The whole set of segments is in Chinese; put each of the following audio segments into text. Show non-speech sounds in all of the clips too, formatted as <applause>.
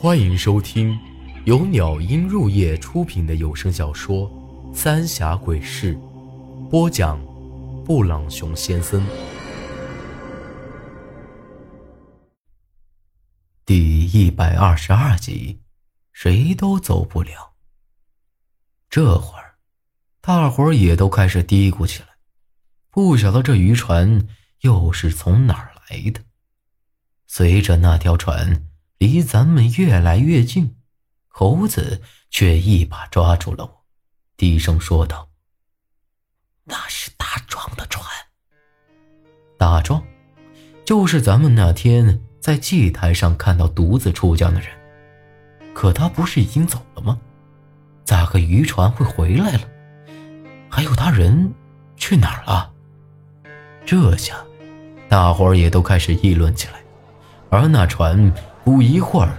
欢迎收听由鸟音入夜出品的有声小说《三峡鬼事》，播讲：布朗熊先生。第一百二十二集，谁都走不了。这会儿，大伙儿也都开始嘀咕起来，不晓得这渔船又是从哪儿来的。随着那条船离咱们越来越近，猴子却一把抓住了我，低声说道：“那是大壮的船。大壮，就是咱们那天在祭台上看到独自出江的人。可他不是已经走了吗？咋个渔船会回来了？还有他人去哪儿了？”这下，大伙儿也都开始议论起来。而那船不一会儿，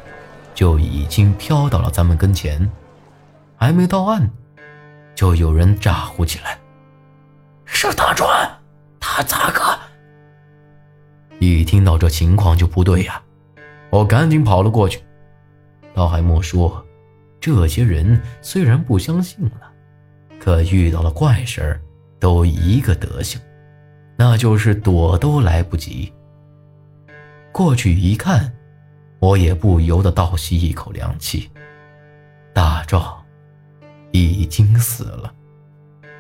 就已经飘到了咱们跟前，还没到岸，就有人咋呼起来：“是大船，他咋个？”一听到这情况就不对呀，我赶紧跑了过去。倒还莫说，这些人虽然不相信了，可遇到了怪事儿，都一个德行，那就是躲都来不及。过去一看，我也不由得倒吸一口凉气。大壮已经死了，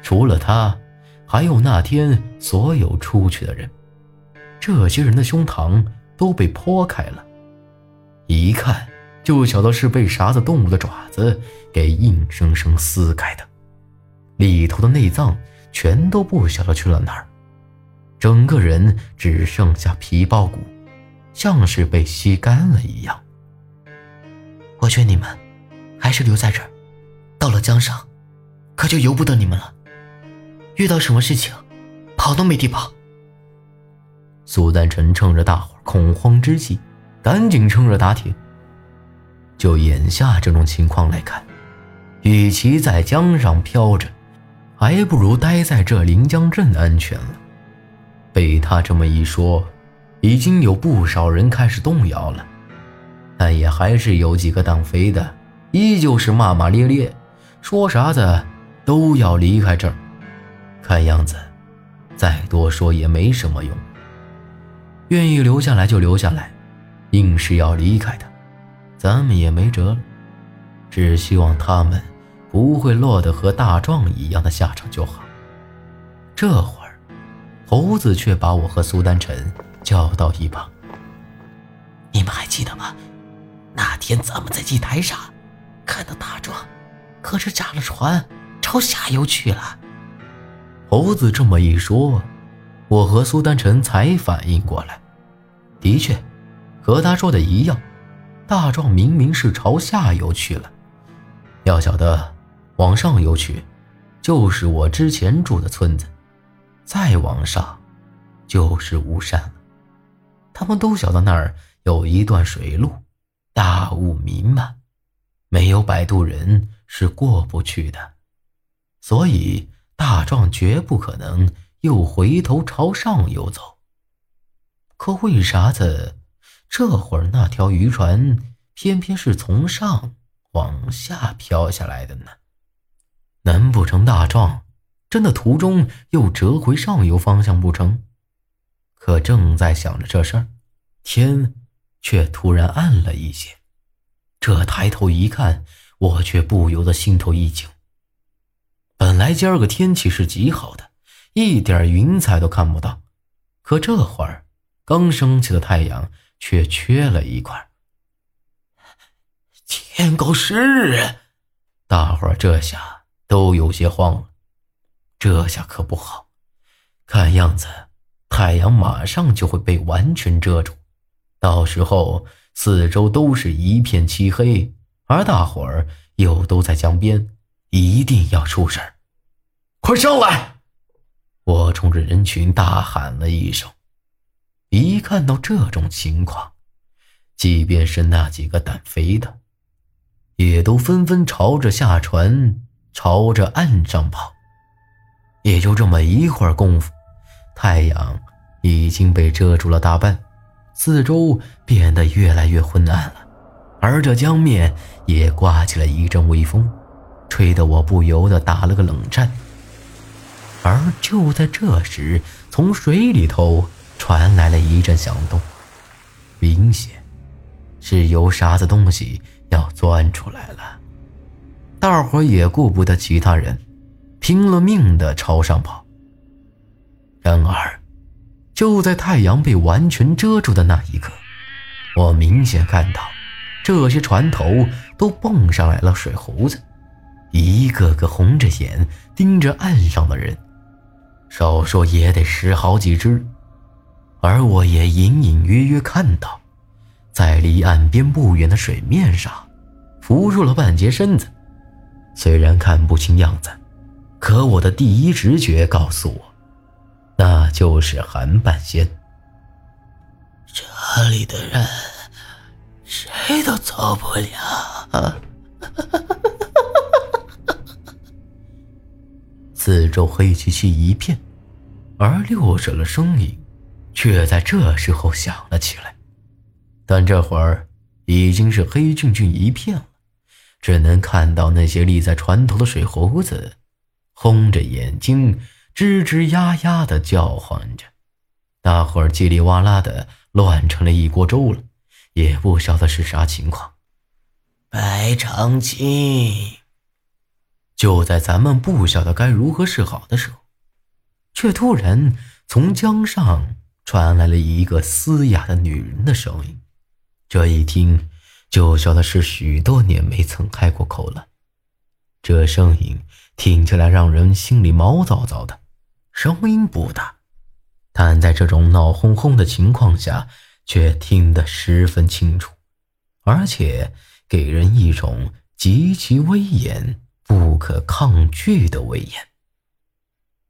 除了他，还有那天所有出去的人。这些人的胸膛都被剖开了，一看就晓得是被啥子动物的爪子给硬生生撕开的，里头的内脏全都不晓得去了哪儿，整个人只剩下皮包骨。像是被吸干了一样。我劝你们，还是留在这儿。到了江上，可就由不得你们了。遇到什么事情，跑都没地跑。苏丹臣趁着大伙恐慌之际，赶紧趁热打铁。就眼下这种情况来看，与其在江上飘着，还不如待在这临江镇安全了。被他这么一说。已经有不少人开始动摇了，但也还是有几个当飞的，依旧是骂骂咧咧，说啥子都要离开这儿。看样子，再多说也没什么用。愿意留下来就留下来，硬是要离开的，咱们也没辙了。只希望他们不会落得和大壮一样的下场就好。这会儿，猴子却把我和苏丹臣。叫到一旁，你们还记得吗？那天咱们在祭台上看到大壮，可是炸了船，朝下游去了。猴子这么一说，我和苏丹臣才反应过来，的确，和他说的一样，大壮明明是朝下游去了。要晓得，往上游去，就是我之前住的村子，再往上，就是巫山了。他们都晓得那儿有一段水路，大雾弥漫，没有摆渡人是过不去的，所以大壮绝不可能又回头朝上游走。可为啥子这会儿那条渔船偏偏是从上往下飘下来的呢？难不成大壮真的途中又折回上游方向不成？可正在想着这事儿，天却突然暗了一些。这抬头一看，我却不由得心头一惊。本来今儿个天气是极好的，一点云彩都看不到，可这会儿刚升起的太阳却缺了一块。天狗食日！大伙儿这下都有些慌了。这下可不好，看样子。太阳马上就会被完全遮住，到时候四周都是一片漆黑，而大伙儿又都在江边，一定要出事儿！快上来！我冲着人群大喊了一声。一看到这种情况，即便是那几个胆肥的，也都纷纷朝着下船，朝着岸上跑。也就这么一会儿功夫。太阳已经被遮住了大半，四周变得越来越昏暗了，而这江面也刮起了一阵微风，吹得我不由得打了个冷战。而就在这时，从水里头传来了一阵响动，明显是有啥子东西要钻出来了。大伙也顾不得其他人，拼了命的朝上跑。然而，就在太阳被完全遮住的那一刻，我明显看到，这些船头都蹦上来了水猴子，一个个红着眼盯着岸上的人，少说也得十好几只。而我也隐隐约约看到，在离岸边不远的水面上，浮出了半截身子。虽然看不清样子，可我的第一直觉告诉我，那就是韩半仙。这里的人谁都走不了。四周黑漆漆一片，而六婶的声音却在这时候响了起来。但这会儿已经是黑黢黢一片了。只能看到那些立在船头的水猴子，红着眼睛，吱吱呀呀的叫唤着。大伙儿叽里哇啦的乱成了一锅粥了，也不晓得是啥情况。白长青，就在咱们不晓得该如何是好的时候，却突然从江上传来了一个嘶哑的女人的声音。这一听。就晓得是许多年没曾开过口了，这声音听起来让人心里毛躁躁的。声音不大，但在这种闹哄哄的情况下，却听得十分清楚，而且给人一种极其威严、不可抗拒的威严。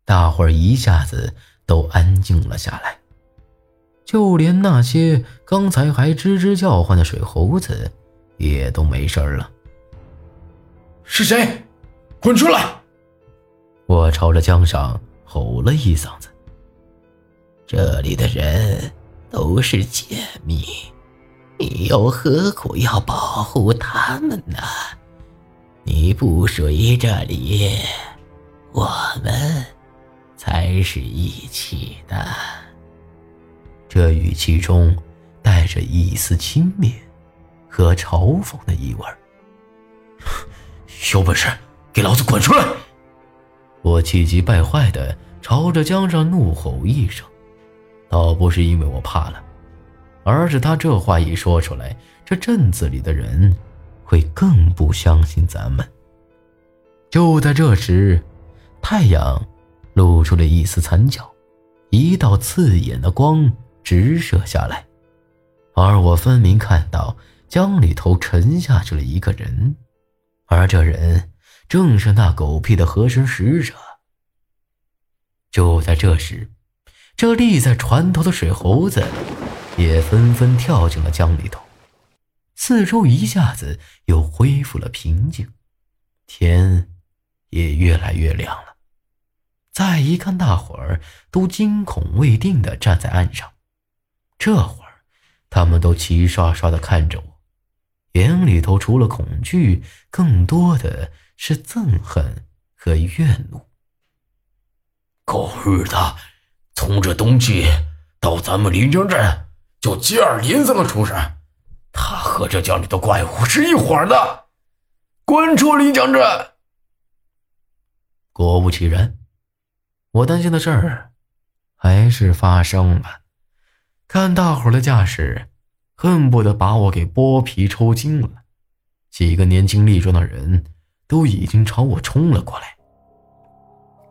大伙儿一下子都安静了下来。就连那些刚才还吱吱叫唤的水猴子，也都没声了。是谁？滚出来！我朝着江上吼了一嗓子。这里的人都是贱民，你又何苦要保护他们呢？你不属于这里，我们才是一起的。这语气中带着一丝轻蔑和嘲讽的意味儿 <laughs> 有本事给老子滚出来！我气急败坏的朝着江上怒吼一声，倒不是因为我怕了，而是他这话一说出来，这镇子里的人会更不相信咱们。就在这时，太阳露出了一丝残角，一道刺眼的光。直射下来，而我分明看到江里头沉下去了一个人，而这人正是那狗屁的和神使者。就在这时，这立在船头的水猴子也纷纷跳进了江里头，四周一下子又恢复了平静，天也越来越亮了。再一看，大伙儿都惊恐未定的站在岸上。这会儿，他们都齐刷刷的看着我，眼里头除了恐惧，更多的是憎恨和怨怒。狗日的，从这冬季到咱们临江镇，就接二连三的出事，他和这江里的怪物是一伙的，滚出临江镇！果不其然，我担心的事儿还是发生了。看大伙的架势，恨不得把我给剥皮抽筋了。几个年轻力壮的人都已经朝我冲了过来。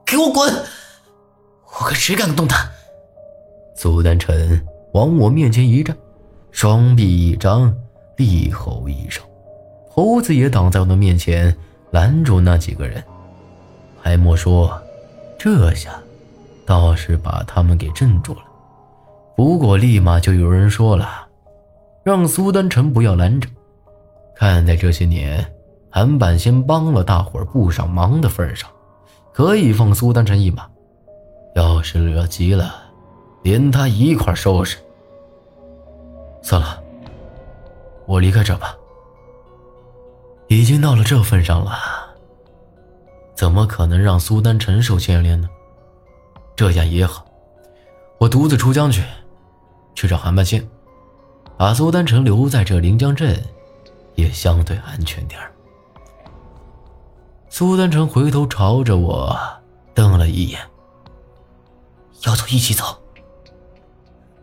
给我滚！我可谁敢动他？苏丹臣往我面前一站，双臂一张，厉吼一声。猴子也挡在我的面前，拦住那几个人。还莫说，这下倒是把他们给镇住了。不过，立马就有人说了，让苏丹臣不要拦着。看在这些年韩半仙帮了大伙儿不少忙的份上，可以放苏丹臣一马。要是惹急了，连他一块收拾。算了，我离开这吧。已经到了这份上了，怎么可能让苏丹臣受牵连呢？这样也好，我独自出江去，去找韩半仙，把苏丹臣留在这临江镇，也相对安全点儿。苏丹成回头朝着我瞪了一眼：“要走一起走。”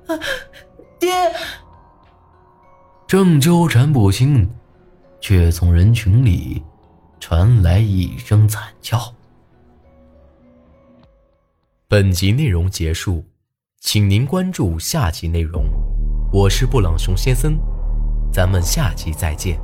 啊，爹！正纠缠不清，却从人群里传来一声惨叫。本集内容结束，请您关注下集内容。我是布朗熊先生，咱们下集再见。